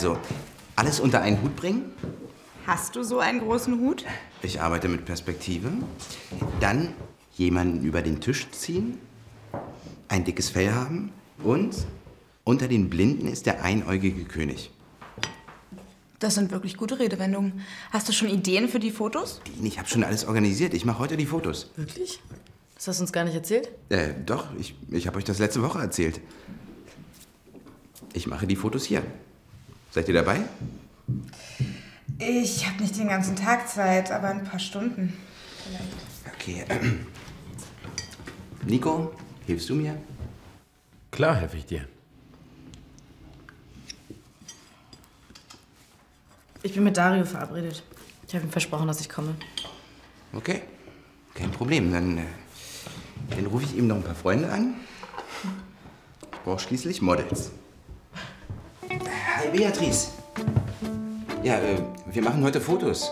Also, alles unter einen Hut bringen. Hast du so einen großen Hut? Ich arbeite mit Perspektive. Dann jemanden über den Tisch ziehen. Ein dickes Fell haben. Und unter den Blinden ist der einäugige König. Das sind wirklich gute Redewendungen. Hast du schon Ideen für die Fotos? Ich habe schon alles organisiert. Ich mache heute die Fotos. Wirklich? Das hast du uns gar nicht erzählt? Äh, doch, ich, ich habe euch das letzte Woche erzählt. Ich mache die Fotos hier. Seid ihr dabei? Ich habe nicht den ganzen Tag Zeit, aber ein paar Stunden. Okay. äh, Nico, hilfst du mir? Klar helfe ich dir. Ich bin mit Dario verabredet. Ich habe ihm versprochen, dass ich komme. Okay, kein Problem. Dann, äh, dann rufe ich ihm noch ein paar Freunde an. Ich brauche schließlich Models. Hi Beatrice. Ja, äh, wir machen heute Fotos.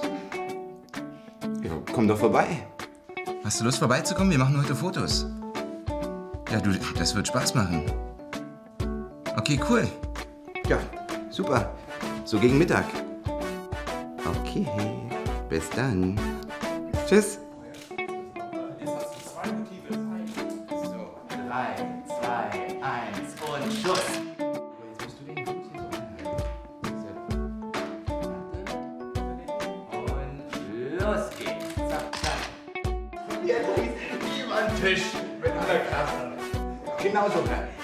Ja, komm doch vorbei. Hast du Lust vorbeizukommen? Wir machen heute Fotos. Ja, du, das wird Spaß machen. Okay, cool. Ja, super. So gegen Mittag. Okay, bis dann. Tschüss. Drei, zwei, eins und Schluss. Los geht's. Zack, zack. Beatrice, wie am Tisch mit aller Kraft. Genau so, Herr.